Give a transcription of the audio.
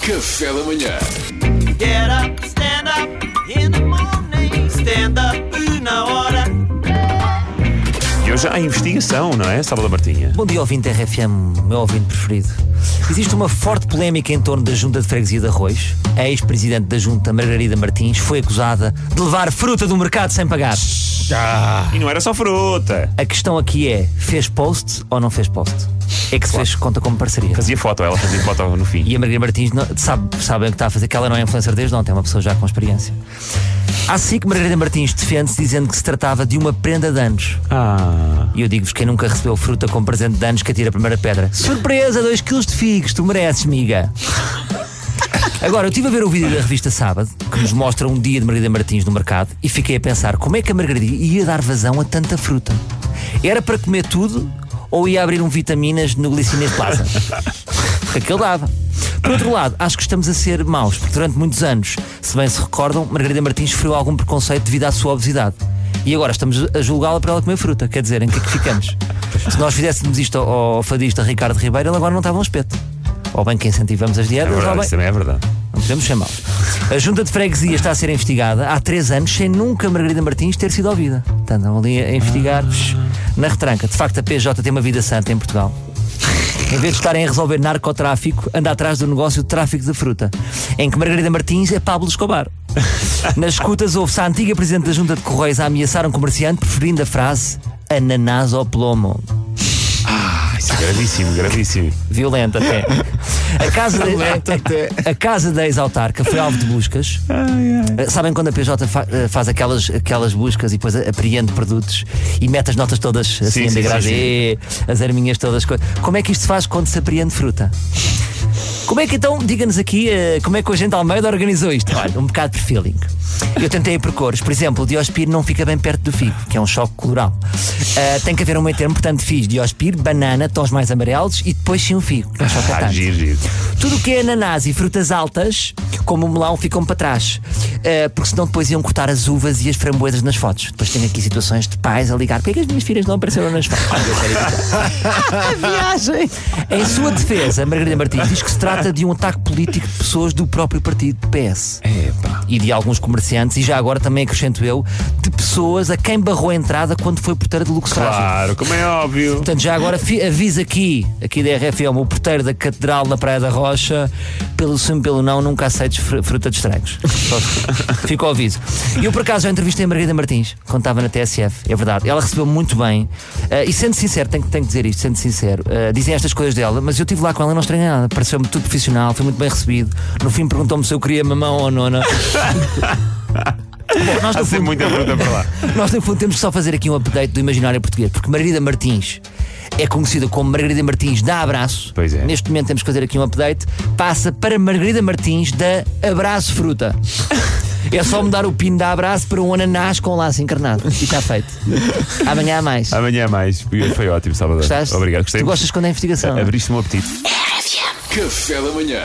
Café da manhã. Get up, stand up in the morning. Stand up na hora. E hoje há investigação, não é, Sábado Martinha? Bom dia, ouvinte RFM, meu ouvinte preferido. Existe uma forte polémica em torno da Junta de Freguesia de Arroz. A ex-presidente da Junta, Margarida Martins, foi acusada de levar fruta do mercado sem pagar. E não era só fruta. A questão aqui é: fez post ou não fez post? É que se fez conta como parceria. Fazia foto, ela fazia foto no fim. E a Margarida Martins não- sabe, sabe o que está a fazer, que ela não é influencer desde ontem, é uma pessoa já com experiência. Assim que Margarida Martins defende-se dizendo que se tratava de uma prenda de anos. Ah. E eu digo-vos: quem nunca recebeu fruta como presente de anos que atira a primeira pedra. Surpresa, 2 kg de figos, tu mereces, miga. Agora, eu estive a ver o vídeo da revista Sábado, que nos mostra um dia de Margarida Martins no mercado, e fiquei a pensar como é que a Margarida ia dar vazão a tanta fruta. Era para comer tudo ou ia abrir um vitaminas no Glicines Plaza? Aquele dava. Por outro lado, acho que estamos a ser maus, porque durante muitos anos, se bem se recordam, Margarida Martins sofreu algum preconceito devido à sua obesidade. E agora estamos a julgá-la para ela comer fruta. Quer dizer, em que é que ficamos? Se nós fizéssemos isto ao, ao fadista Ricardo Ribeiro, ele agora não estava um espeto. Ou bem que incentivamos as É dietas, ou verdade, isso também é verdade. Não podemos chamá-los. A junta de freguesia está a ser investigada há três anos sem nunca Margarida Martins ter sido ouvida. Portanto, andam ali a investigar psh, na retranca. De facto, a PJ tem uma vida santa em Portugal. Em vez de estarem a resolver narcotráfico, anda atrás do negócio de tráfico de fruta, em que Margarida Martins é Pablo Escobar. Nas escutas, houve-se a antiga presidente da Junta de Correios a ameaçar um comerciante preferindo a frase ananás ao plomo. Gravíssimo, gravíssimo. Violenta até. A casa, de, a, a casa da ex-autarca foi alvo de buscas. Eh, Sabem quando a PJ fa- eh, faz aquelas, aquelas buscas e depois apreende produtos e mete as notas todas assim Sim, em sim, degradê, as arminhas todas. co- Como é que isto se faz quando se apreende fruta? Como é que então, diga-nos aqui, eh, como é que o agente Almeida organizou isto? Olha, um bocado por feeling. Eu tentei por cores. Por exemplo, o Diospiro não fica bem perto do figo, que é um choque coloral. Ah, tem que haver um meio termo, portanto, fiz Diospiro, banana, tons mais amarelos e depois sim um figo, que é um choque Ah, atante. giro, giro. Tudo o que é ananás e frutas altas, como o melão, ficam para trás. Eh, porque senão depois iam cortar as uvas e as framboesas nas fotos. Depois tenho aqui situações de pais a ligar. Porquê é que as minhas filhas não apareceram nas fotos? Evitar. Viagem! Em sua defesa, Margarida Martins diz que se trata de um ataque político de pessoas do próprio partido PS. Epá. E de alguns comerciantes, e já agora também acrescento eu, de pessoas a quem barrou a entrada quando foi porteira de Lux Frágil. Claro, como é óbvio. Portanto, já agora aviso aqui, aqui da RFM, o porteiro da Catedral na Praia da Rocha, pelo sim, pelo não, nunca aceites fr- fruta de se- Fica ao aviso. E eu, por acaso, já entrevistei a Margarida Martins, quando estava na TSF, é verdade. Ela recebeu muito bem. Ah, e sendo sincero, tenho, que- tenho que dizer isto, sendo sincero, ah, dizem estas coisas dela, mas eu estive lá com ela e não estranhei nada. Pareceu-me tudo profissional, foi muito bem recebido. No fim, perguntou-me se eu queria mamão ou nona. Bom, nós Há sempre fundo- muita fruta para lá. nós, no fundo, temos que só fazer aqui um update do imaginário português, porque Margarida Martins é conhecida como Margarida Martins da Abraço. Pois é. Neste momento temos que fazer aqui um update. Passa para Margarida Martins da Abraço Fruta. É só mudar o pino da Abraço para um ananás com laço encarnado. E está feito. Amanhã há mais. Amanhã há mais. Foi ótimo, Salvador. Gostaste? Obrigado. Gostei. Tu gostas quando é investigação? Abriste-me um apetite. Café da manhã.